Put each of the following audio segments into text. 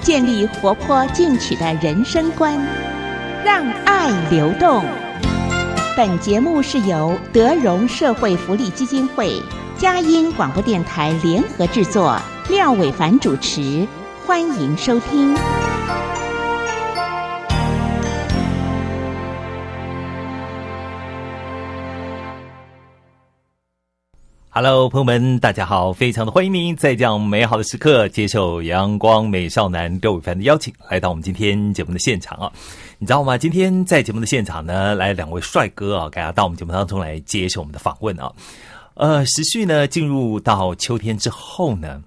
建立活泼进取的人生观，让爱流动。本节目是由德荣社会福利基金会、佳音广播电台联合制作，廖伟凡主持，欢迎收听。Hello，朋友们，大家好！非常的欢迎您在这样美好的时刻接受阳光美少男周伟凡的邀请，来到我们今天节目的现场啊！你知道吗？今天在节目的现场呢，来两位帅哥啊，大家到我们节目当中来接受我们的访问啊。呃，时序呢，进入到秋天之后呢，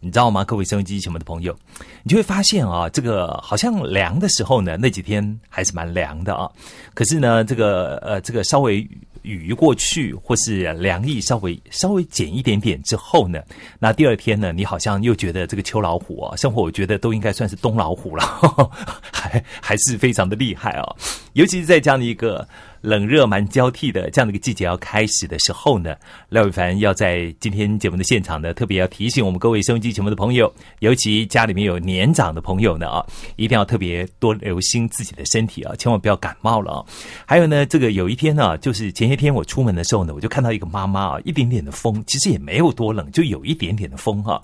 你知道吗？各位收音机前面的朋友，你就会发现啊，这个好像凉的时候呢，那几天还是蛮凉的啊。可是呢，这个呃，这个稍微。雨过去，或是凉意稍微稍微减一点点之后呢，那第二天呢，你好像又觉得这个秋老虎啊，生活我觉得都应该算是冬老虎了，还还是非常的厉害啊！尤其是在这样的一个冷热蛮交替的这样的一个季节要开始的时候呢，廖伟凡要在今天节目的现场呢，特别要提醒我们各位收音机节目的朋友，尤其家里面有年长的朋友呢啊，一定要特别多留心自己的身体啊，千万不要感冒了啊！还有呢，这个有一天呢，就是前些天我出门的时候呢，我就看到一个妈妈啊，一点点的风，其实也没有多冷，就有一点点的风哈。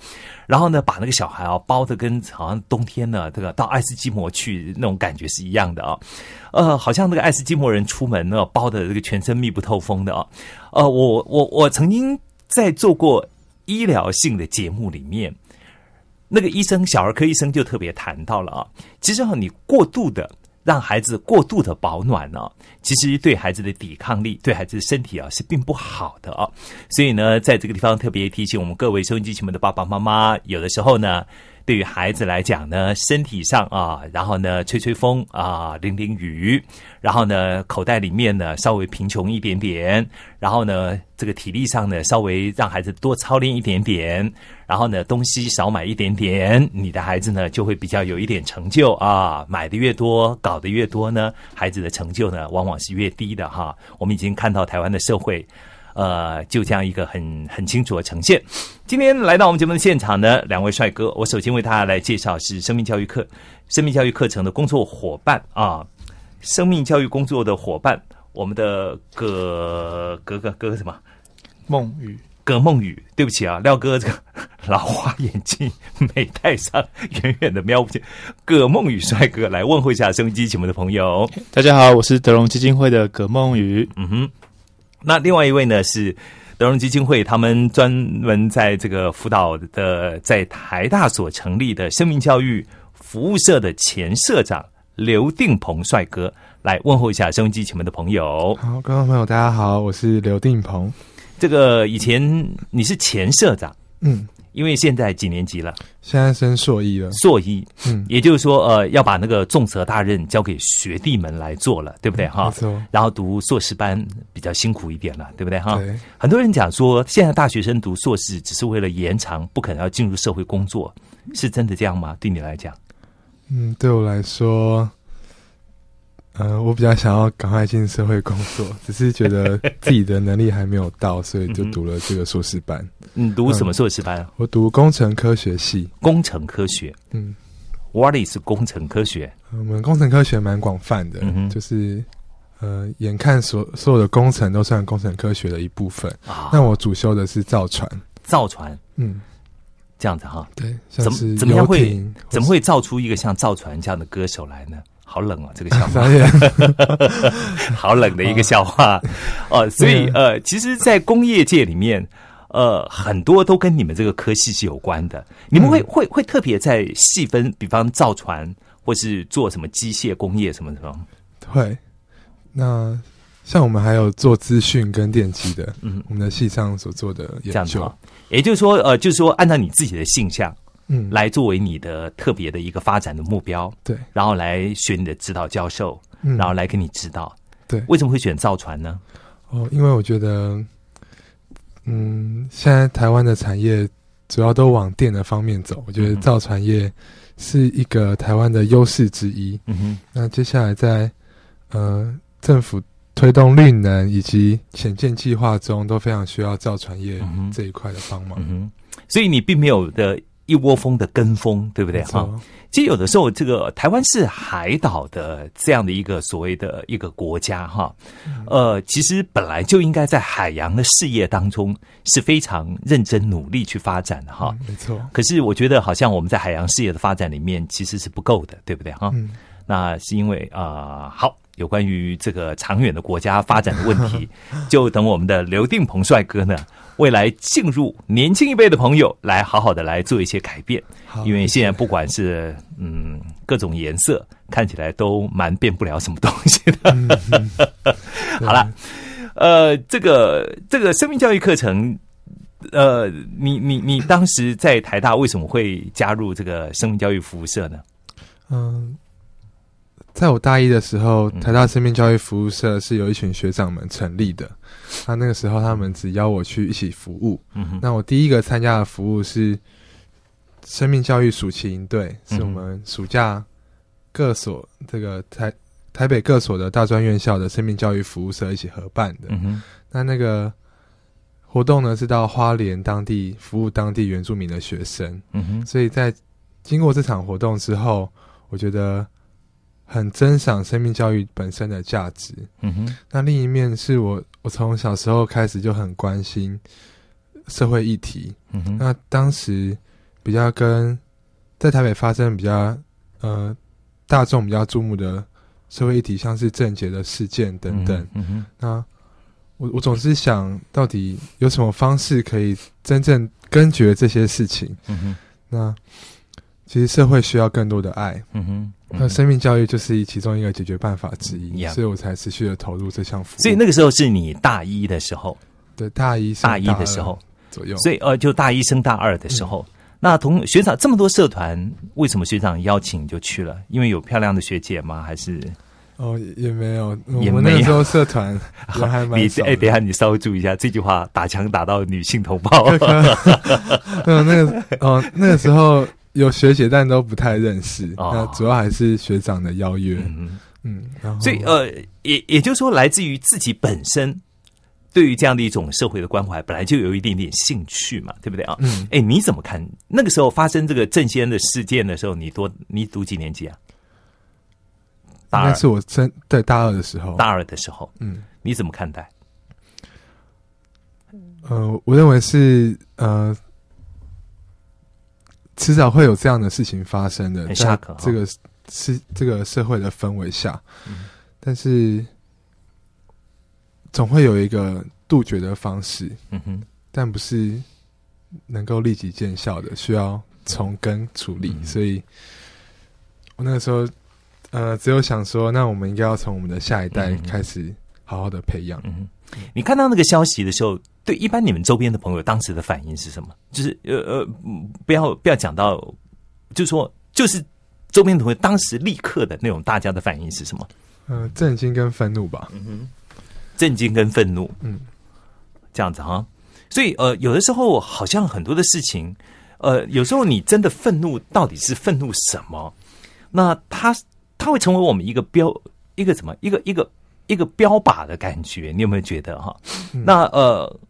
然后呢，把那个小孩啊包的跟好像冬天呢，这个到爱斯基摩去那种感觉是一样的啊。呃，好像那个爱斯基摩人出门呢，包的这个全身密不透风的啊。呃，我我我曾经在做过医疗性的节目里面，那个医生小儿科医生就特别谈到了啊，其实哈，你过度的。让孩子过度的保暖呢，其实对孩子的抵抗力、对孩子的身体啊是并不好的啊。所以呢，在这个地方特别提醒我们各位收音机前面的爸爸妈妈，有的时候呢，对于孩子来讲呢，身体上啊，然后呢，吹吹风啊，淋淋雨，然后呢，口袋里面呢稍微贫穷一点点，然后呢，这个体力上呢稍微让孩子多操练一点点。然后呢，东西少买一点点，你的孩子呢就会比较有一点成就啊。买的越多，搞得越多呢，孩子的成就呢往往是越低的哈。我们已经看到台湾的社会，呃，就这样一个很很清楚的呈现。今天来到我们节目的现场呢，两位帅哥，我首先为大家来介绍是生命教育课、生命教育课程的工作伙伴啊，生命教育工作的伙伴，我们的葛葛葛葛什么梦雨。葛梦雨，对不起啊，廖哥这个老花眼镜没戴上，远远的瞄不见。葛梦雨帅哥来问候一下收音机前面的朋友，大家好，我是德隆基金会的葛梦雨。嗯哼，那另外一位呢是德荣基金会，他们专门在这个辅导的，在台大所成立的生命教育服务社的前社长刘定鹏帅哥，来问候一下收音机前面的朋友。好，观众朋友大家好，我是刘定鹏。这个以前你是前社长，嗯，因为现在几年级了？现在升硕一了。硕一，嗯，也就是说，呃，要把那个重责大任交给学弟们来做了，对不对？哈，没错。然后读硕士班比较辛苦一点了，对不对？哈，对。很多人讲说，现在大学生读硕士只是为了延长，不可能要进入社会工作，是真的这样吗？对你来讲？嗯，对我来说。呃，我比较想要赶快进社会工作，只是觉得自己的能力还没有到，所以就读了这个硕士班。你读什么硕士班啊？我读工程科学系。工程科学，嗯，What is 工程科学？我们工程科学蛮广泛的，就是呃，眼看所所有的工程都算工程科学的一部分。那我主修的是造船，造船，嗯，这样子哈。对，怎么怎么样会怎么会造出一个像造船这样的歌手来呢？好冷啊，这个笑话，好冷的一个笑话哦。所以呃，其实，在工业界里面，呃，很多都跟你们这个科系是有关的。你们会会会特别在细分，比方造船，或是做什么机械工业什么什么？会。那像我们还有做资讯跟电机的，嗯，我们的系上所做的研究，也就是说，呃，就是说，按照你自己的性向。嗯，来作为你的特别的一个发展的目标，对，然后来选你的指导教授，嗯然后来给你指导。对为什么会选造船呢？哦，因为我觉得，嗯，现在台湾的产业主要都往电的方面走，我觉得嗯造船业是一个台湾的优势之一。嗯哼，那接下来在呃政府推动绿能以及潜舰计划中，都非常需要造船业这一块的帮忙。嗯哼，所以你并没有的一窝蜂的跟风，对不对？哈，其实有的时候，这个台湾是海岛的这样的一个所谓的一个国家哈，呃，其实本来就应该在海洋的事业当中是非常认真努力去发展的哈。嗯没错，可是我觉得好像我们在海洋事业的发展里面其实是不够的，对不对？哈？嗯，那是因为啊、呃好，有关于这个长远的国家发展的问题，就等我们的刘定鹏帅哥呢，未来进入年轻一辈的朋友来好好的来做一些改变。因为现在不管是嗯各种颜色，看起来都蛮变不了什么东西的。好了，呃，这个这个生命教育课程，呃，你你你当时在台大为什么会加入这个生命教育服务社呢？嗯，在我大一的时候，嗯台大生命教育服务社是由一群学长们成立的。那那个时候，他们只邀我去一起服务。嗯，那我第一个参加的服务是生命教育暑期营队，嗯是我们暑假各所这个台台北各所的大专院校的生命教育服务社一起合办的。嗯，那那个活动呢，是到花莲当地服务当地原住民的学生。嗯，所以在经过这场活动之后，我觉得很珍赏生命教育本身的价值。嗯哼，那另一面是我，我从小时候开始就很关心社会议题。嗯哼，那当时比较跟在台北发生比较呃大众比较注目的社会议题，像是政节的事件等等。嗯哼，那我我总是想到底有什么方式可以真正根绝这些事情？嗯哼，那其实社会需要更多的爱，嗯哼，那生命教育就是其中一个解决办法之一所以我才持续的投入这项服务。所以那个时候是你大一的时候，对大一升大一的二时候，左右，所以呃，就大一升大二的时候，那同学长这么多社团，为什么学长邀请你就去了？因为有漂亮的学姐吗？还是哦也也没有，我们那个时候社团 人还蛮你少的。哎，等一下你稍微注意一下，这句话打枪打到女性同胞。嗯，那个哦那个时候有学姐，但都不太认识。哦那主要还是学长的邀约。嗯，嗯，所以呃，也也就是说，来自于自己本身对于这样的一种社会的关怀，本来就有一点点兴趣嘛，对不对啊？嗯，哎，你怎么看那个时候发生这个郑先的事件的时候？你多你读几年级啊？大二是我真对大二的时候。大二的时候，嗯你怎么看待？呃，我认为是呃，迟早会有这样的事情发生的，在这个是这个社会的氛围下，嗯。但是总会有一个杜绝的方式，嗯哼，但不是能够立即见效的，需要从根处理。嗯。所以，我那个时候呃，只有想说，那我们应该要从我们的下一代嗯。开始好好的培养。嗯，你看到那个消息的时候，对一般你们周边的朋友当时的反应是什么？就是呃呃，嗯不要不要讲到，就是说，就是周边的朋友当时立刻的那种大家的反应是什么？呃，震惊跟愤怒吧。嗯哼震惊跟愤怒，嗯，这样子哈。所以呃，有的时候好像很多的事情，呃，有时候你真的愤怒到底是愤怒什么？那它它会成为我们一个标一个什么一个一个一个标靶的感觉，你有没有觉得哈？嗯那呃，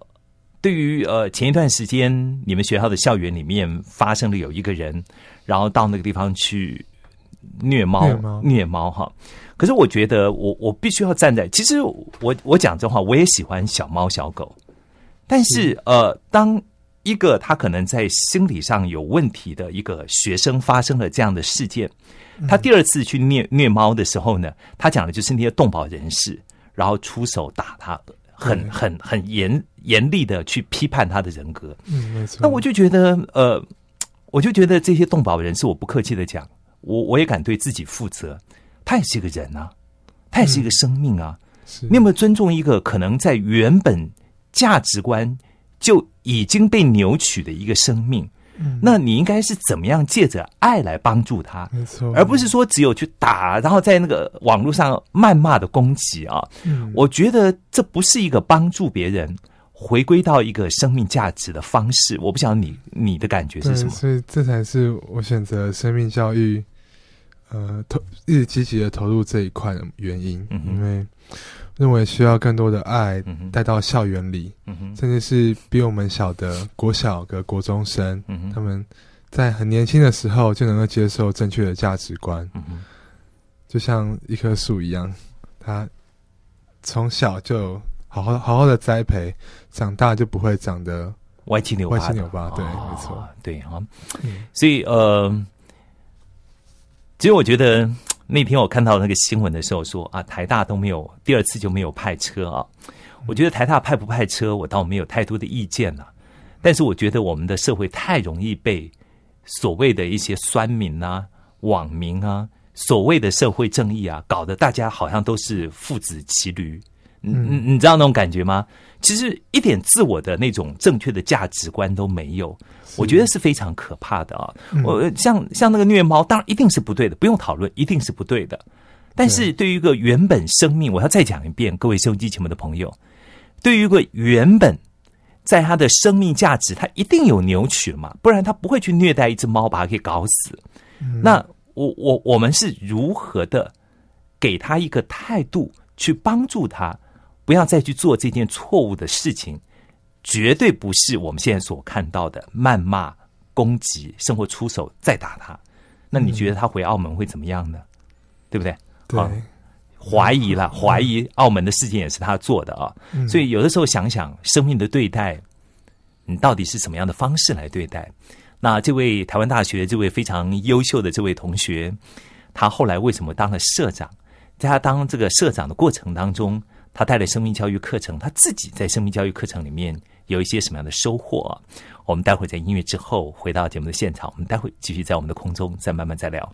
对于呃前一段时间你们学校的校园里面发生了有一个人，然后到那个地方去虐猫虐猫虐猫哈。可是我觉得我我必须要站在，其实我我讲真话，我也喜欢小猫小狗，但是呃，当一个他可能在心理上有问题的一个学生发生了这样的事件，他第二次去虐虐猫的时候呢，他讲的就是那些动保人士，然后出手打他，很很很严严厉的去批判他的人格。嗯，没错。那我就觉得，呃，我就觉得这些动保人士，我不客气的讲，我我也敢对自己负责，他也是一个人啊，他也是一个生命啊。是你有没有尊重一个可能在原本价值观就已经被扭曲的一个生命？那你应该是怎么样借着爱来帮助他，没错，而不是说只有去打，然后在那个网络上谩骂的攻击啊。嗯我觉得这不是一个帮助别人回归到一个生命价值的方式。我不晓得你你的感觉是，什么？所以这才是我选择生命教育，呃，投一直积极的投入这一块的原因，嗯因为认为需要更多的爱带到校园里，嗯，甚至是比我们小的国小和国中生，嗯，他们在很年轻的时候就能够接受正确的价值观，嗯，就像一棵树一样，他从小就好好好好的栽培，长大就不会长得歪七扭歪七扭八对哦没错，对啊。嗯。所以呃，其实我觉得那天我看到那个新闻的时候说啊，台大都没有第二次就没有派车啊。我觉得台大派不派车，我倒没有太多的意见了。但是我觉得我们的社会太容易被所谓的一些酸民啊、网民啊、所谓的社会正义啊，搞得大家好像都是父子骑驴。你你你知道那种感觉吗？其实一点自我的那种正确的价值观都没有，我觉得是非常可怕的啊！我像像那个虐猫，当然一定是不对的，不用讨论，一定是不对的。但是对于一个原本生命，我要再讲一遍，各位收音机前面的朋友，对于一个原本在他的生命价值，他一定有扭曲嘛，不然他不会去虐待一只猫，把它给搞死。那我我我们是如何的给他一个态度，去帮助他，不要再去做这件错误的事情，绝对不是我们现在所看到的谩骂、攻击，甚或出手再打他。那你觉得他回澳门会怎么样呢？对不对？对好怀疑了，怀疑澳门的事情也是他做的啊。所以有的时候想想生命的对待，你到底是什么样的方式来对待？那这位台湾大学这位非常优秀的这位同学，他后来为什么当了社长？在他当这个社长的过程当中，他带了生命教育课程，他自己在生命教育课程里面有一些什么样的收获？我们待会儿在音乐之后回到节目的现场，我们待会继续在我们的空中再慢慢再聊。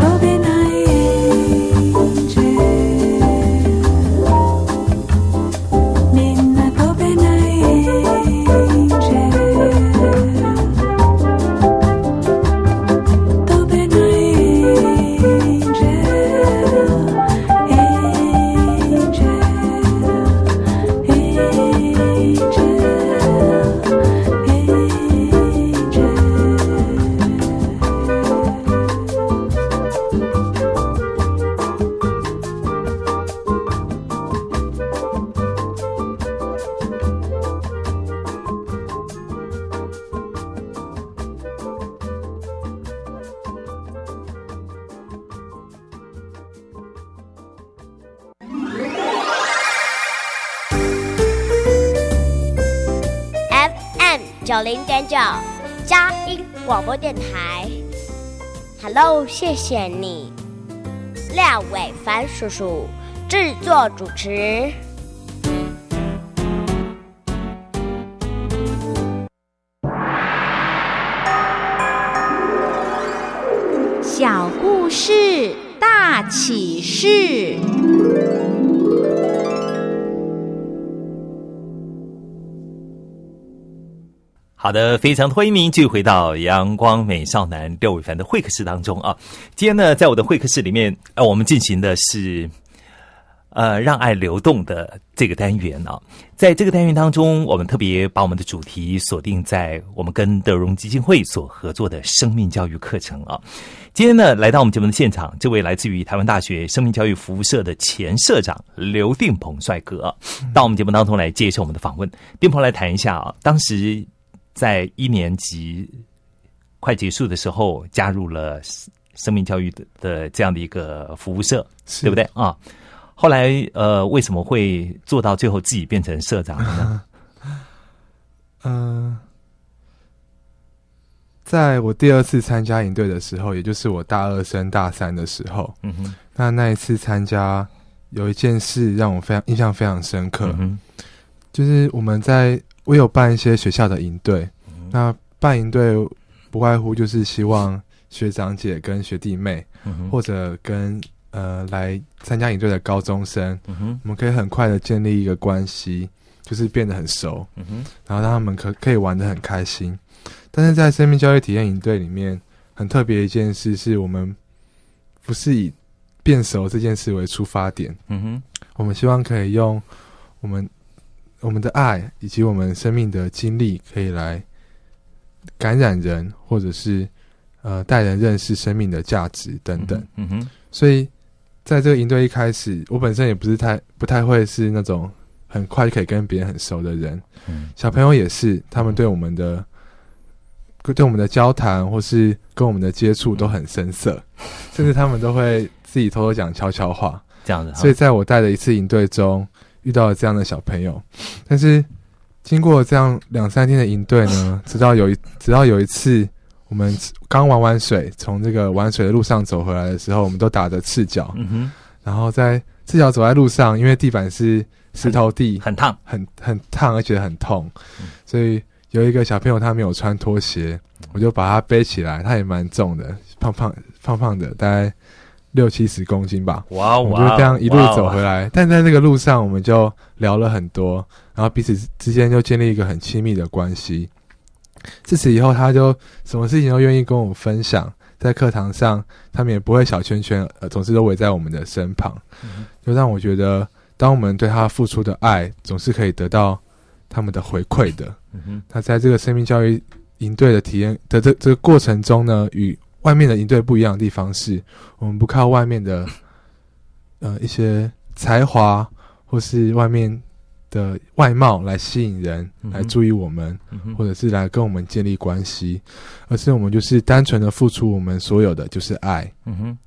Kobe 播电台。Hello，谢谢你，廖伟凡叔叔制作主持。好的，非常欢迎您继续回到阳光美少男廖伟凡的会客室当中啊。今天呢，在我的会客室里面，呃，我们进行的是呃让爱流动的这个单元啊。在这个单元当中，我们特别把我们的主题锁定在我们跟德荣基金会所合作的生命教育课程啊。今天呢，来到我们节目的现场，这位来自于台湾大学生命教育服务社的前社长刘定鹏帅哥，到我们节目当中来接受我们的访问。定鹏来谈一下啊，当时。在一年级快结束的时候，加入了生命教育的的这样的一个服务社，对不对啊？后来呃，为什么会做到最后自己变成社长呢？嗯，在我第二次参加营队的时候，也就是我大二升大三的时候，嗯哼，那那一次参加有一件事让我非常印象非常深刻，就是我们在。我有办一些学校的营队，那办营队不外乎就是希望学长姐跟学弟妹，或者跟呃来参加营队的高中生，我们可以很快的建立一个关系，就是变得很熟，然后让他们可可以玩的很开心。但是在生命教育体验营队里面，很特别一件事是我们不是以变熟这件事为出发点，嗯哼，我们希望可以用我们。我们的爱以及我们生命的经历，可以来感染人，或者是呃带人认识生命的价值等等。嗯哼。所以在这个营队一开始，我本身也不是太不太会是那种很快就可以跟别人很熟的人。嗯。小朋友也是，他们对我们的对我们的交谈，或是跟我们的接触都很生涩，甚至他们都会自己偷偷讲悄悄话。这样子。所以在我带的一次营队中。遇到了这样的小朋友，但是经过这样两三天的营队呢，直到有一直到有一次，我们刚玩完水，从这个玩水的路上走回来的时候，我们都打着赤脚，嗯哼，然后在赤脚走在路上，因为地板是石头地，很烫，很很烫，而且很痛，所以有一个小朋友他没有穿拖鞋，我就把他背起来，他也蛮重的，胖胖胖胖的，大概。六七十公斤吧，哇！我就这样一路走回来，但在那个路上，我们就聊了很多，然后彼此之间就建立一个很亲密的关系。自此以后，他就什么事情都愿意跟我分享，在课堂上，他们也不会小圈圈，呃，总是都围在我们的身旁，就让我觉得，当我们对他付出的爱，总是可以得到他们的回馈的。那在这个生命教育营队的体验的这这个过程中呢，与外面的营队不一样的地方是，我们不靠外面的，呃，一些才华或是外面的外貌来吸引人，来注意我们，或者是来跟我们建立关系，而是我们就是单纯的付出我们所有的，就是爱。嗯哼，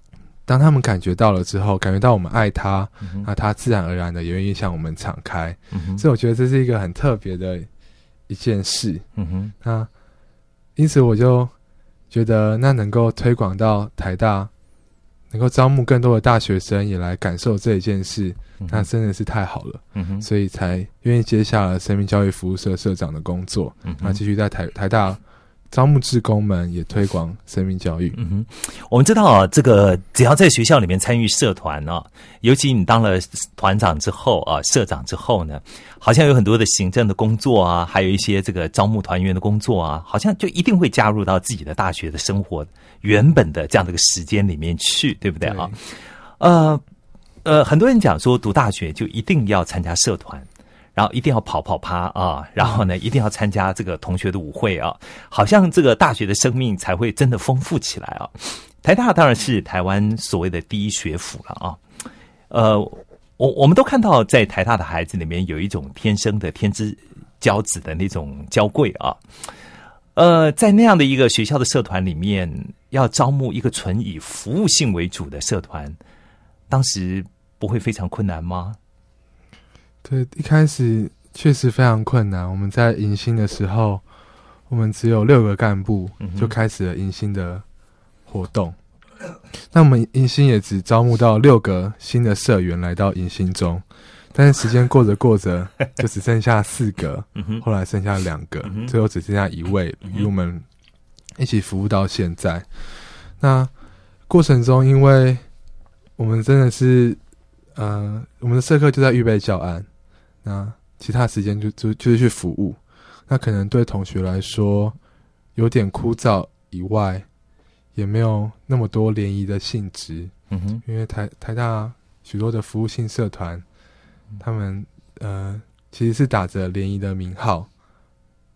当他们感觉到了之后，感觉到我们爱他，那他自然而然的也愿意向我们敞开。所以我觉得这是一个很特别的一件事。嗯哼，那因此我就。觉得那能够推广到台大，能够招募更多的大学生也来感受这一件事，那真的是太好了。嗯哼，所以才愿意接下了生命教育服务社社长的工作，那继续在台台大。招募志工们也推广生命教育。嗯哼，我们知道啊，这个只要在学校里面参与社团啊，尤其你当了团长之后啊，社长之后呢，好像有很多的行政的工作啊，还有一些这个招募团员的工作啊，好像就一定会加入到自己的大学的生活原本的这样的一个时间里面去，对不对啊？呃呃，很多人讲说读大学就一定要参加社团。然后一定要跑跑趴啊，然后呢，一定要参加这个同学的舞会啊，好像这个大学的生命才会真的丰富起来啊。台大当然是台湾所谓的第一学府了啊。呃，我我们都看到在台大的孩子里面有一种天生的天之骄子的那种娇贵啊。呃，在那样的一个学校的社团里面，要招募一个纯以服务性为主的社团，当时不会非常困难吗？对，一开始确实非常困难。我们在迎新的时候，我们只有六个干部就开始了迎新的活动。那我们迎新也只招募到六个新的社员来到迎新中，但是时间过着过着，就只剩下四个，后来剩下两个最后只剩下一位与我们一起服务到现在。那过程中，因为我们真的是，呃，我们的社课就在预备教案，那其他时间就就就是去服务。那可能对同学来说有点枯燥，以外也没有那么多联谊的性质，嗯哼，因为台台大许多的服务性社团，他们呃其实是打着联谊的名号，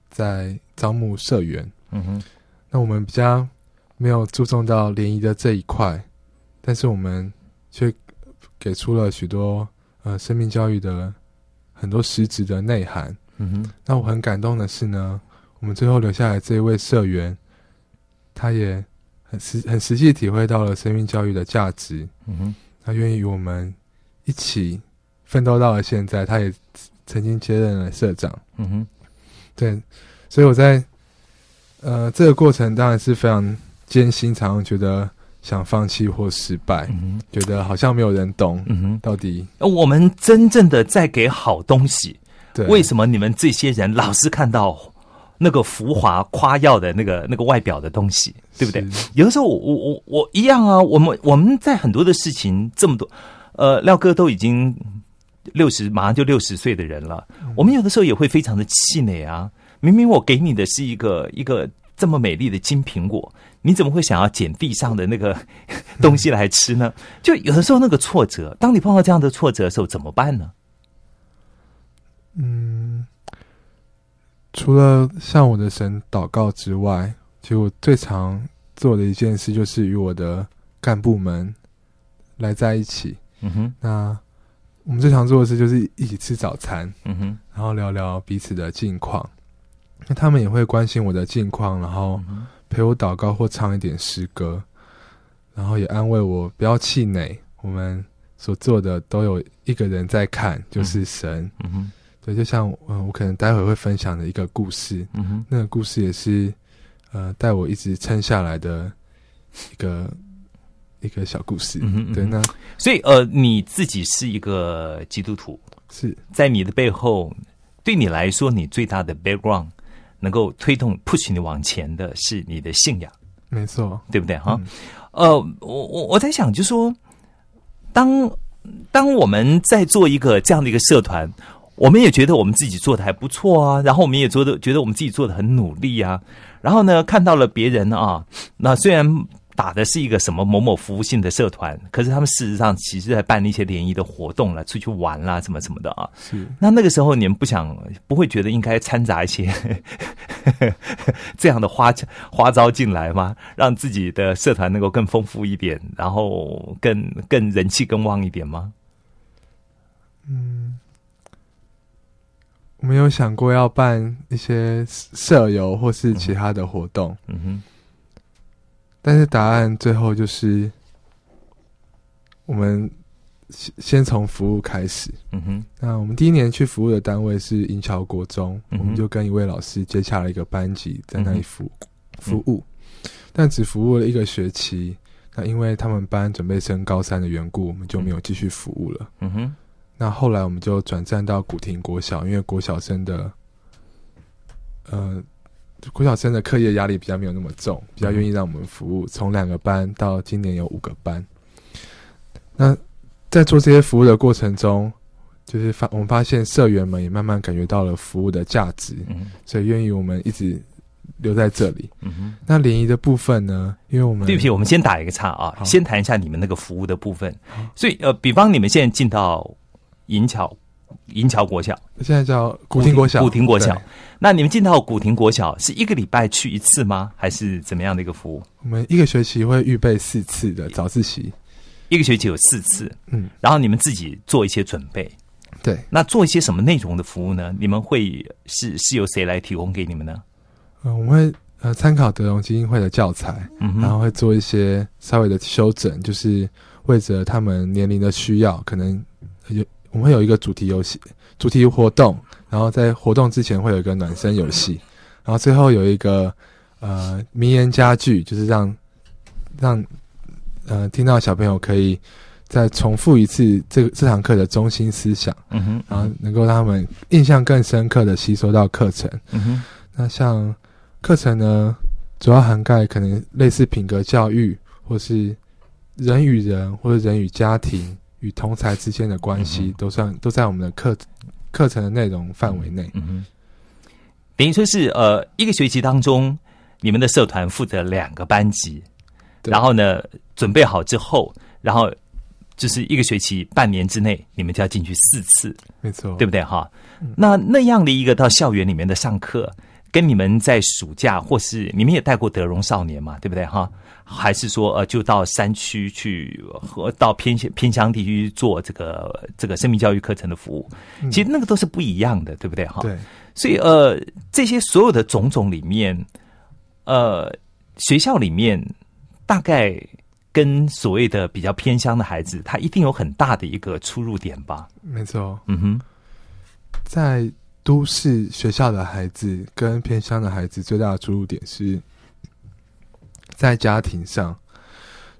在招募社员。嗯哼，那我们比较没有注重到联谊的这一块，但是我们却给出了许多呃生命教育的很多实质的内涵。嗯哼，那我很感动的是呢，我们最后留下来这一位社员，他也很实很实际体会到了生命教育的价值，嗯哼，他愿意与我们一起奋斗到了现在，他也曾经接任了社长。嗯哼，对，所以我在呃这个过程当然是非常艰辛，常常觉得想放弃或失败，嗯，觉得好像没有人懂。到底呃我们真正的在给好东西，对为什么你们这些人老是看到那个浮华夸耀的那个那个外表的东西，对不对？有的时候我我我我一样啊，我们我们在很多的事情这么多，呃，廖哥都已经六十，马上就六十岁的人了，我们有的时候也会非常的气馁啊。明明我给你的是一个一个这么美丽的金苹果，你怎么会想要捡地上的那个 东西来吃呢？就有的时候那个挫折，当你碰到这样的挫折的时候，怎么办呢？嗯，除了向我的神祷告之外，其实我最常做的一件事就是与我的干部们来在一起。嗯哼，那我们最常做的事就是一起吃早餐，嗯哼，然后聊聊彼此的近况。那他们也会关心我的近况，然后嗯陪我祷告或唱一点诗歌，然后也安慰我不要气馁。我们所做的都有一个人在看，就是神。嗯哼，对，就像嗯，我可能待会会分享的一个故事，嗯哼，那个故事也是呃带我一直撑下来的一个一个小故事。嗯哼对，那所以呃，你自己是一个基督徒，是在你的背后，对你来说，你最大的 background 能够推动 push 你往前的是你的信仰，没错。对不对？哈，嗯呃，我我我在想，就说当当我们在做一个这样的一个社团，我们也觉得我们自己做的还不错啊，然后我们也做的觉得我们自己做的很努力啊，然后呢，看到了别人啊，那虽然打的是一个什么某某服务性的社团，可是他们事实上其实在办一些联谊的活动了，出去玩啦，什么什么的啊。是那那个时候你们不想不会觉得应该掺杂一些这样的花花招进来吗？让自己的社团能够更丰富一点，然后更更人气更旺一点吗？我没有想过要办一些社游或是其他的活动，嗯哼，但是答案最后就是我们先先从服务开始。嗯哼，那我们第一年去服务的单位是银桥国中，嗯我们就跟一位老师接洽了一个班级，在那里服服务，嗯但只服务了一个学期。那因为他们班准备升高三的缘故，我们就没有继续服务了。嗯哼，那后来我们就转战到古亭国小，因为国小生的，呃，国小生的课业压力比较没有那么重，比较愿意让我们服务。从两个班到今年有五个班。那在做这些服务的过程中，就是发我们发现社员们也慢慢感觉到了服务的价值，嗯所以愿意我们一直留在这里。嗯哼。那联谊的部分呢？因为我们对不起，我们先打一个岔啊，先谈一下你们那个服务的部分。所以呃，比方你们现在进到银桥银桥国小、现在叫古亭国小，古亭国小，那你们进到古亭国小是一个礼拜去一次吗？还是怎么样的一个服务？我们一个学期会预备四次的早自习。一个学期有四次，嗯，然后你们自己做一些准备。对，那做一些什么内容的服务呢？你们会是是由谁来提供给你们呢？呃，我们会呃参考德荣基金会的教材，嗯然后会做一些稍微的修整，就是为着他们年龄的需要，可能有我们会有一个主题游戏、主题活动，然后在活动之前会有一个暖身游戏，然后最后有一个呃名言佳句，就是让让呃听到小朋友可以再重复一次这个这堂课的中心思想，嗯哼，然后能够让他们印象更深刻的吸收到课程。嗯哼，那像课程呢，主要涵盖可能类似品格教育，或是人与人或者人与家庭与同才之间的关系，嗯都算都在我们的课课程的内容范围内。嗯哼，等于说是呃，一个学期当中，你们的社团负责两个班级，然后呢，准备好之后，然后就是一个学期半年之内，你们就要进去四次，没错，对不对哈？那那样的一个到校园里面的上课，跟你们在暑假或是你们也带过德荣少年嘛，对不对哈？还是说呃，就到山区去和到偏乡偏乡地区做这个这个生命教育课程的服务？其实那个都是不一样的，对不对哈？对，所以呃，这些所有的种种里面，呃，学校里面大概跟所谓的比较偏乡的孩子，他一定有很大的一个出入点吧？没错，嗯哼，在都市学校的孩子跟偏乡的孩子最大的出入点是在家庭上。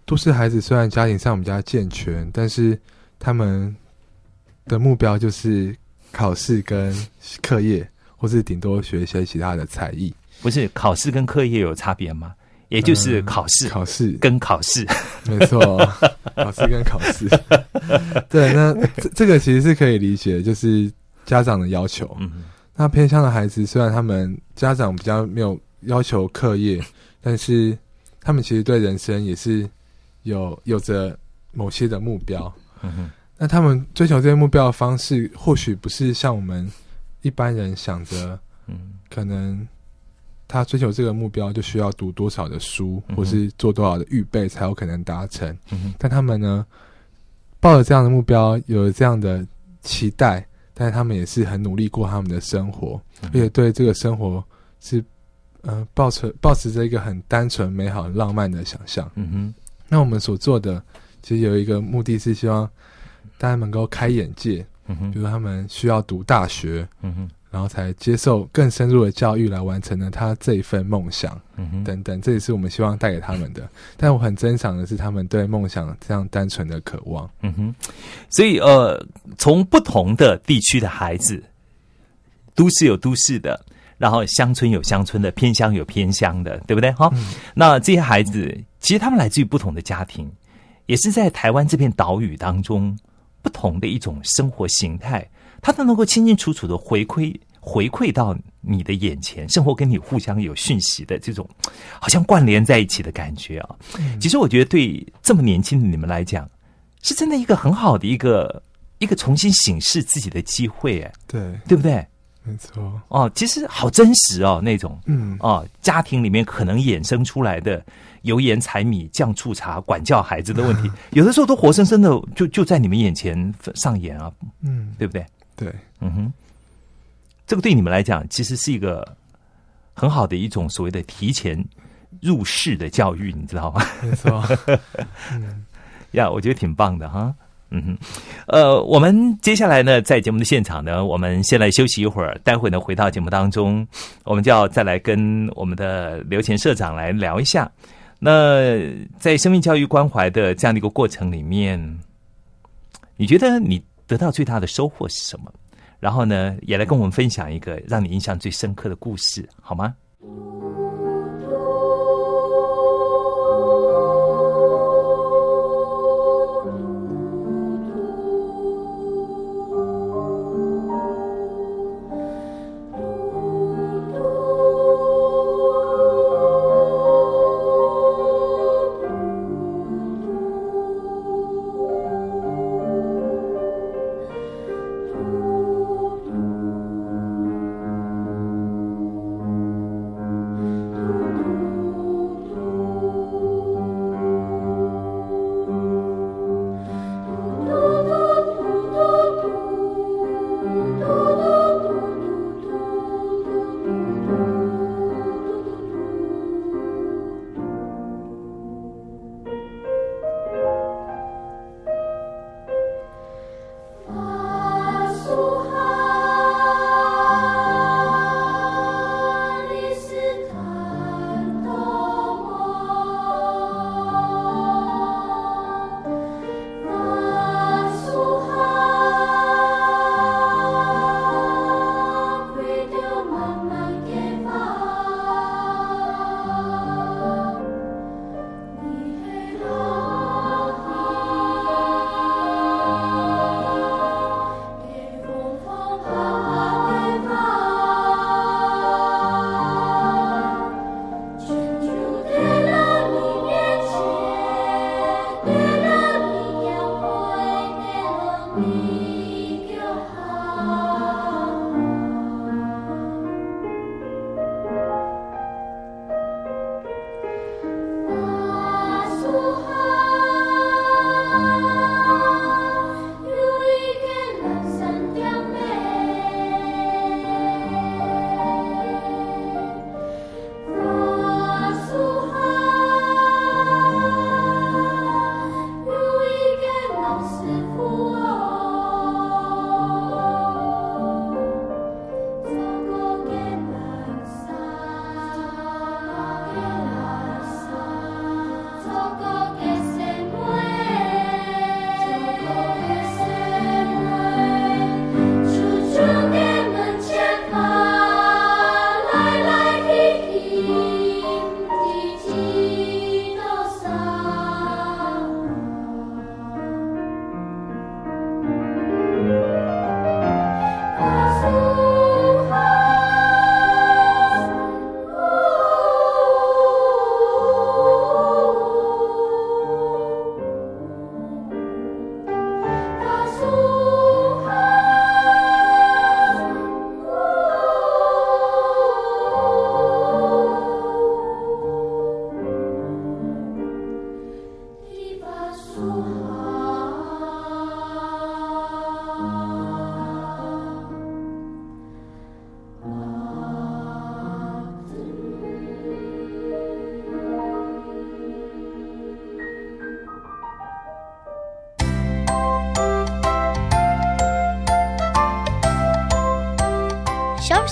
都市孩子虽然家庭上比较健全，但是他们的目标就是考试跟课业，或是顶多学一些其他的才艺。不是考试跟课业有差别吗？也就是嗯考试考试跟考试，没错，考试跟考试。对，那这这个其实是可以理解，就是家长的要求。嗯那偏向的孩子，虽然他们家长比较没有要求课业，但是他们其实对人生也是有有着某些的目标。嗯哼那他们追求这些目标的方式，或许不是像我们一般人想着，嗯可能他追求这个目标就需要读多少的书，嗯或是做多少的预备才有可能达成。嗯但他们呢，抱着这样的目标，有了这样的期待，但是他们也是很努力过他们的生活，嗯。而且对这个生活是呃抱持抱持着一个很单纯、美好、浪漫的想象。嗯哼。那我们所做的，其实有一个目的是希望大家能够开眼界，嗯哼。比如他们需要读大学，嗯哼然后才接受更深入的教育来完成了他这一份梦想。嗯哼等等，这也是我们希望带给他们的。但我很珍赏的是他们对梦想这样单纯的渴望。嗯哼，所以呃，从不同的地区的孩子，都市有都市的，然后乡村有乡村的，偏乡有偏乡的，对不对？哈、那这些孩子其实他们来自于不同的家庭，也是在台湾这片岛屿当中不同的一种生活形态，他都能够清清楚楚的回馈回馈到你的眼前，生活跟你互相有讯息的这种，好像关联在一起的感觉啊。其实我觉得对这么年轻的你们来讲，是真的一个很好的一个一个重新审视自己的机会，哎，对，对不对？没错。哦，其实好真实哦，那种嗯，哦，家庭里面可能衍生出来的油盐柴米酱醋茶管教孩子的问题，有的时候都活生生的就就在你们眼前上演啊，嗯，对不对？对，嗯哼，这个对你们来讲，其实是一个很好的一种所谓的提前入世的教育，你知道吗？没错。呀我觉得挺棒的哈。嗯哼，呃，我们接下来呢，在节目的现场呢，我们先来休息一会儿，待会呢回到节目当中，我们就要再来跟我们的刘前社长来聊一下。那在生命教育关怀的这样的一个过程里面，你觉得你得到最大的收获是什么？然后呢，也来跟我们分享一个让你印象最深刻的故事，好吗？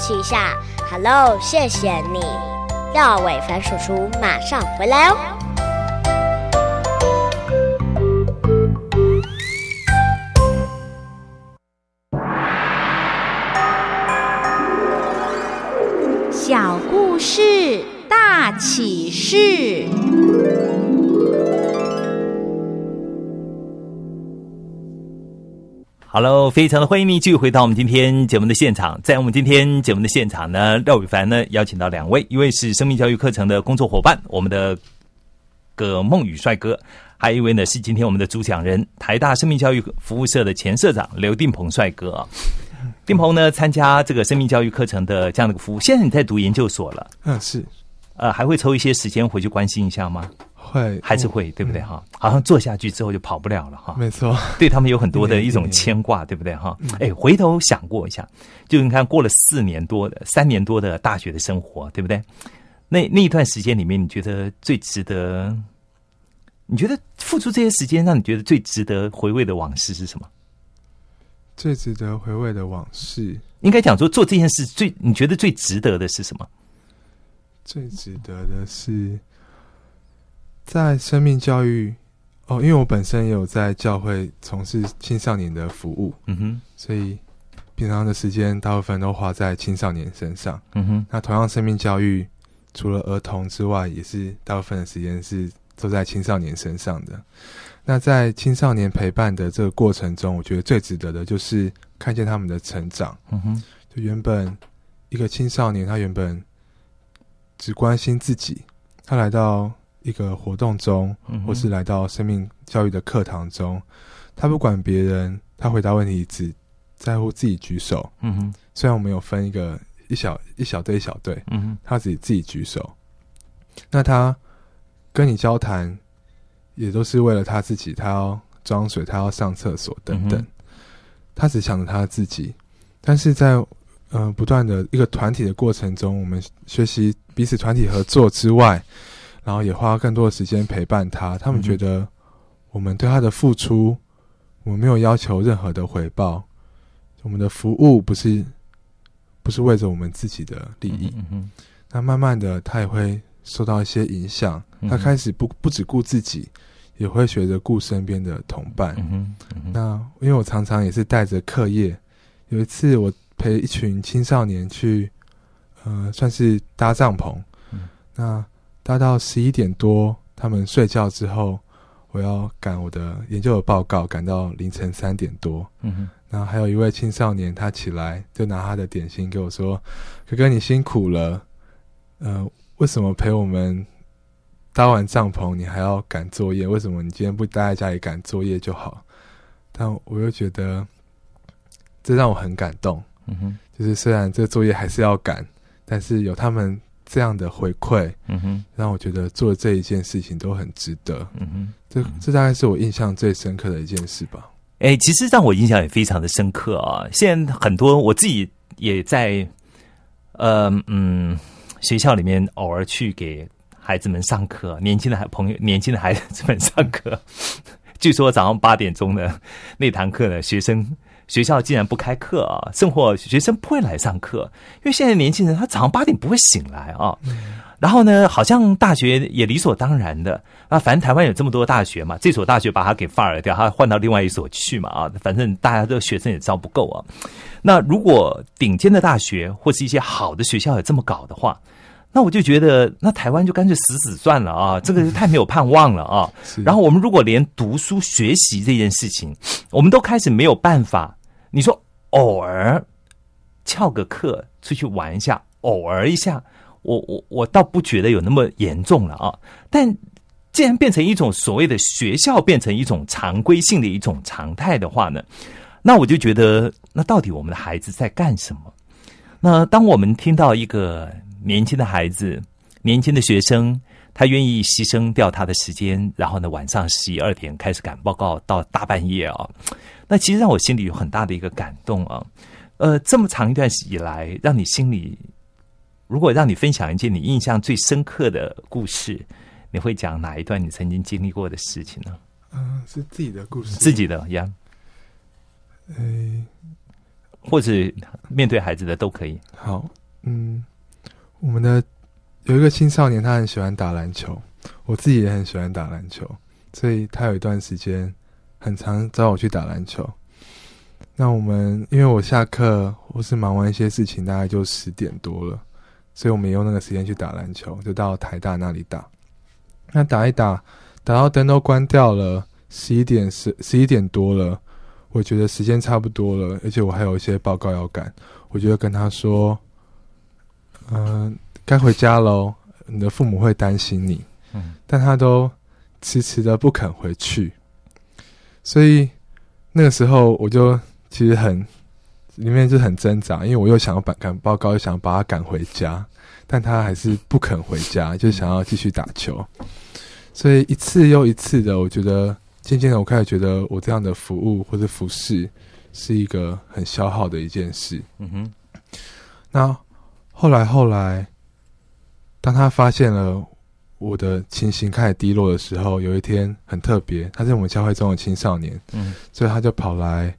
息一下，Hello，谢谢你，廖伟凡叔叔马上回来哦。Hello，非常的欢迎你继续回到我们今天节目的现场。在我们今天节目的现场呢，廖宇凡呢邀请到两位，一位是生命教育课程的工作伙伴，我们的葛梦宇帅哥，还有一位呢是今天我们的主讲人，台大生命教育服务社的前社长刘定鹏帅哥啊。定鹏呢参加这个生命教育课程的这样的一个服务，现在你在读研究所了，嗯，是呃，还会抽一些时间回去关心一下吗？会还是会，对不对哈？好像做下去之后就跑不了了哈。没错，对他们有很多的一种牵挂，对不对哈？哎，回头想过一下，就你看过了四年多的、三年多的大学的生活，对不对？那那一段时间里面，你觉得最值得？你觉得付出这些时间，让你觉得最值得回味的往事是什么？最值得回味的往事，应该讲说做这件事最你觉得最值得的是什么？最值得的是在生命教育哦，因为我本身也有在教会从事青少年的服务，嗯哼，所以平常的时间大部分都花在青少年身上。嗯哼，那同样，生命教育除了儿童之外，也是大部分的时间是都在青少年身上的。那在青少年陪伴的这个过程中，我觉得最值得的就是看见他们的成长。嗯哼，就原本一个青少年，他原本只关心自己，他来到一个活动中，嗯或是来到生命教育的课堂中，他不管别人，他回答问题只在乎自己举手。嗯哼，虽然我们有分一个一小一小队一小队，嗯哼，他自己自己举手。那他跟你交谈，也都是为了他自己，他要装水，他要上厕所等等。嗯他只想着他自己，但是在呃不断的一个团体的过程中，我们学习彼此团体合作之外，然后也花更多的时间陪伴他。他们觉得我们对他的付出，我们没有要求任何的回报，我们的服务不是不是为着我们自己的利益。那慢慢的，他也会受到一些影响，他开始不不只顾自己，也会学着顾身边的同伴。嗯，嗯，那因为我常常也是带着课业，有一次我陪一群青少年去，呃，算是搭帐篷。嗯那搭到十一点多，他们睡觉之后，我要赶我的研究的报告，赶到凌晨三点多。嗯哼，然后还有一位青少年，他起来就拿他的点心给我说：“哥哥，你辛苦了。呃，为什么陪我们搭完帐篷，你还要赶作业？为什么你今天不待在家里赶作业就好？”但我又觉得这让我很感动。嗯哼，就是虽然这个作业还是要赶，但是有他们这样的回馈，嗯哼，让我觉得做这一件事情都很值得。嗯哼，这这大概是我印象最深刻的一件事吧。哎，其实让我印象也非常的深刻啊！现在很多我自己也在，呃嗯，学校里面偶尔去给孩子们上课，年轻的孩朋友，年轻的孩子们上课。据说早上八点钟的那堂课呢，学生学校竟然不开课啊，甚或学生不会来上课，因为现在年轻人他早上八点不会醒来啊。然后呢，好像大学也理所当然的啊，反正台湾有这么多大学嘛，这所大学把它给 fire 掉，他换到另外一所去嘛啊，反正大家的学生也招不够啊。那如果顶尖的大学或是一些好的学校也这么搞的话，那我就觉得那台湾就干脆死死算了啊，这个太没有盼望了啊。然后我们如果连读书学习这件事情，我们都开始没有办法，你说偶尔翘个课出去玩一下，偶尔一下。我我我倒不觉得有那么严重了啊，但既然变成一种所谓的学校变成一种常规性的一种常态的话呢，那我就觉得，那到底我们的孩子在干什么？那当我们听到一个年轻的孩子、年轻的学生，他愿意牺牲掉他的时间，然后呢晚上十一二点开始赶报告到大半夜啊，那其实让我心里有很大的一个感动啊。呃，这么长一段时以来，让你心里。如果让你分享一件你印象最深刻的故事，你会讲哪一段你曾经经历过的事情呢？嗯，是自己的故事，自己的呀，诶，或者面对孩子的都可以。好，嗯，我们的有一个青少年，他很喜欢打篮球，我自己也很喜欢打篮球，所以他有一段时间很常找我去打篮球。那我们因为我下课或是忙完一些事情，大概就十点多了。所以我们也用那个时间去打篮球，就到台大那里打。那打一打，打到灯都关掉了，十一点十十一点多了，我觉得时间差不多了，而且我还有一些报告要赶，我就跟他说：“嗯，该回家喽，你的父母会担心你。”嗯，但他都迟迟的不肯回去，所以那个时候我就其实很。里面就很挣扎，因为我又想要赶赶报告，又想把他赶回家，但他还是不肯回家，就想要继续打球。所以一次又一次的，我觉得渐渐的，我开始觉得我这样的服务或者服饰是一个很消耗的一件事。嗯哼。那后来后来，当他发现了我的情形开始低落的时候，有一天很特别，他是我们教会中的青少年，嗯，所以他就跑来。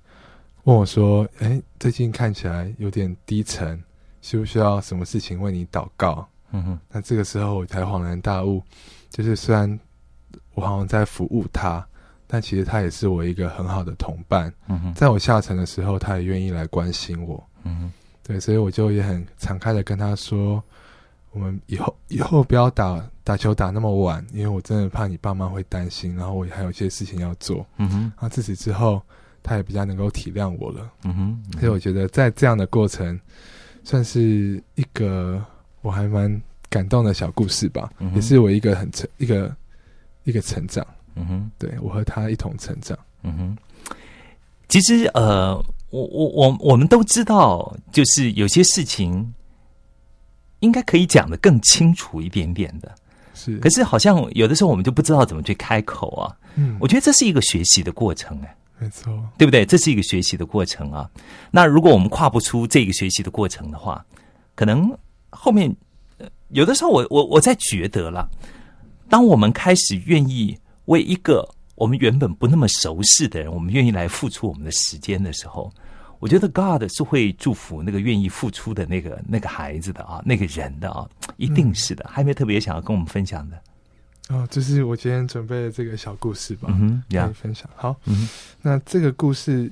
问我说：“哎，最近看起来有点低沉，需不需要什么事情为你祷告？”嗯哼，那这个时候我才恍然大悟，就是虽然我好像在服务他，但其实他也是我一个很好的同伴。嗯哼，在我下沉的时候，他也愿意来关心我。嗯哼，对，所以我就也很敞开的跟他说：“我们以后以后不要打打球打那么晚，因为我真的怕你爸妈会担心，然后我还有一些事情要做。”嗯哼，然后自此之后。他也比较能够体谅我了，嗯哼，所以我觉得在这样的过程，算是一个我还蛮感动的小故事吧，也是我一个很成一个一个成长，嗯哼，对我和他一同成长，嗯哼。其实呃，我我我我们都知道，就是有些事情应该可以讲的更清楚一点点的，是，可是好像有的时候我们就不知道怎么去开口啊，嗯，我觉得这是一个学习的过程，哎。没错，对不对？这是一个学习的过程啊。那如果我们跨不出这个学习的过程的话，可能后面有的时候，我我我在觉得了，当我们开始愿意为一个我们原本不那么熟悉的人，我们愿意来付出我们的时间的时候，我觉得 God 是会祝福那个愿意付出的那个那个孩子的啊，那个人的啊，一定是的。还有没有特别想要跟我们分享的？哦，这是我今天准备的这个小故事吧，嗯可以分享。好，嗯那这个故事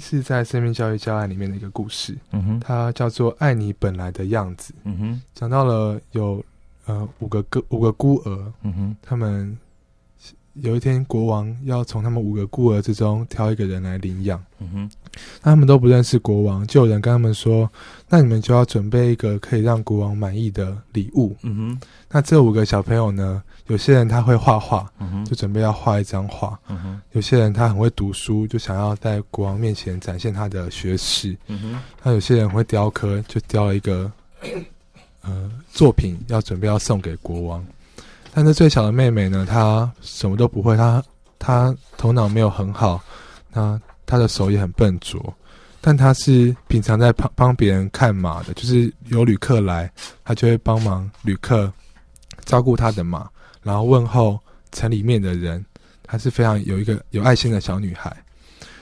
是在生命教育教案里面的一个故事，嗯哼，它叫做《爱你本来的样子》，嗯哼，讲到了有呃五个个五个孤儿，嗯哼，他们有一天国王要从他们五个孤儿之中挑一个人来领养，嗯哼，他们都不认识国王，就有人跟他们说：“那你们就要准备一个可以让国王满意的礼物。嗯哼，”那这五个小朋友呢，有些人他会画画，嗯哼，就准备要画一张画；嗯哼，有些人他很会读书，就想要在国王面前展现他的学识。嗯哼，那有些人会雕刻，就雕了一个呃作品，要准备要送给国王。但是最小的妹妹呢，她什么都不会，她她头脑没有很好，那她的手也很笨拙。但她是平常在帮帮别人看马的，就是有旅客来，她就会帮忙旅客照顾他的马，然后问候城里面的人。她是非常有一个有爱心的小女孩。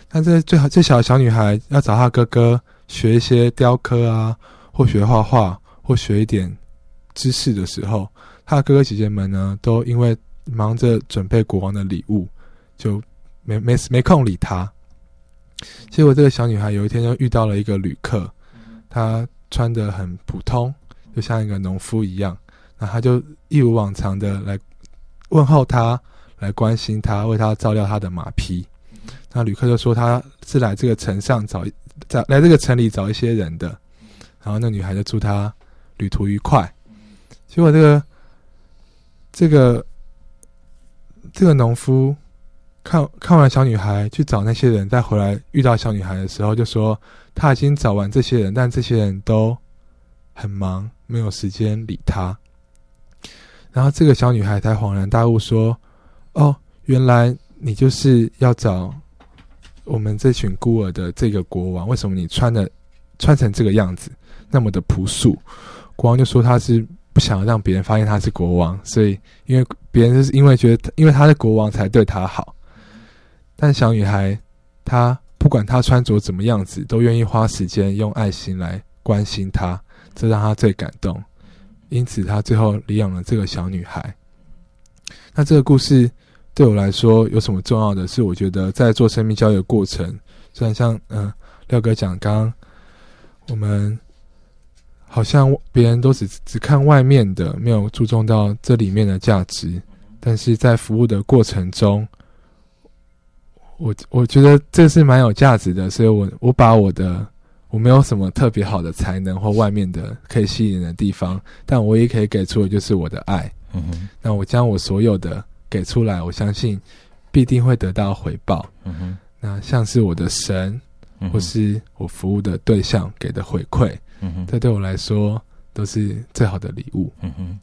但这最好最小的小女孩要找她哥哥学一些雕刻啊，或学画画，或学一点知识的时候。他的哥哥姐姐们呢，都因为忙着准备国王的礼物，就没没没空理他。结果这个小女孩有一天就遇到了一个旅客，他穿的很普通，就像一个农夫一样。那他就一如往常的来问候他，来关心他，为他照料他的马匹。那旅客就说他是来这个城上找找来这个城里找一些人的。然后那女孩就祝他旅途愉快。结果这个。这个这个农夫看看完小女孩去找那些人，再回来遇到小女孩的时候，就说他已经找完这些人，但这些人都很忙，没有时间理他。然后这个小女孩才恍然大悟，说：“哦，原来你就是要找我们这群孤儿的这个国王。为什么你穿的穿成这个样子，那么的朴素？”国王就说他是。不想让别人发现他是国王，所以因为别人是因为觉得，因为他是国王才对他好。但小女孩，她不管她穿着怎么样子，都愿意花时间用爱心来关心他，这让他最感动。因此，他最后领养了这个小女孩。那这个故事对我来说有什么重要的是？我觉得在做生命教育的过程，虽然像嗯廖哥讲，刚我们。好像别人都只只看外面的，没有注重到这里面的价值。但是在服务的过程中，我我觉得这是蛮有价值的。所以我我把我的我没有什么特别好的才能或外面的可以吸引的地方，但我也可以给出的就是我的爱。嗯哼，那我将我所有的给出来，我相信必定会得到回报。嗯哼，那像是我的神，或是我服务的对象给的回馈。这对我来说都是最好的礼物。嗯哼。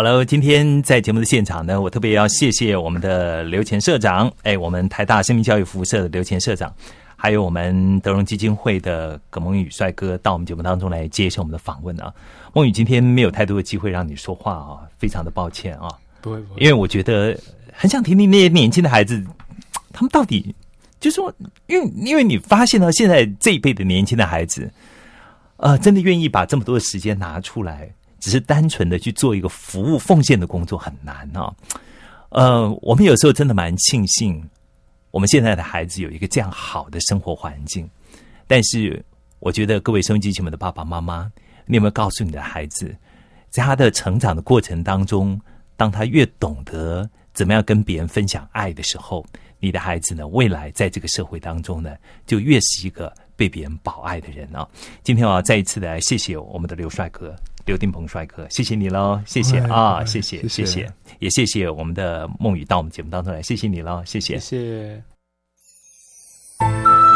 好了，今天在节目的现场呢，我特别要谢谢我们的刘前社长，哎，我们台大生命教育服务社的刘前社长，还有我们德荣基金会的葛梦宇帅哥到我们节目当中来接受我们的访问啊。梦宇今天没有太多的机会让你说话啊，非常的抱歉啊。不会不会，因为我觉得很想听听那些年轻的孩子，他们到底就是说，因为因为你发现到，现在这一辈的年轻的孩子，呃，真的愿意把这么多的时间拿出来。只是单纯的去做一个服务奉献的工作很难啊，呃，我们有时候真的蛮庆幸，我们现在的孩子有一个这样好的生活环境。但是，我觉得各位收音机前面的爸爸妈妈，你有没有告诉你的孩子，在他的成长的过程当中，当他越懂得怎么样跟别人分享爱的时候，你的孩子呢，未来在这个社会当中呢，就越是一个被别人保爱的人啊。今天我要再一次的谢谢我们的刘帅哥。刘定鹏帅哥，谢谢你喽，谢谢啊，谢谢，谢谢，也谢谢我们的梦雨到我们节目当中来，谢谢你喽，谢谢，谢谢。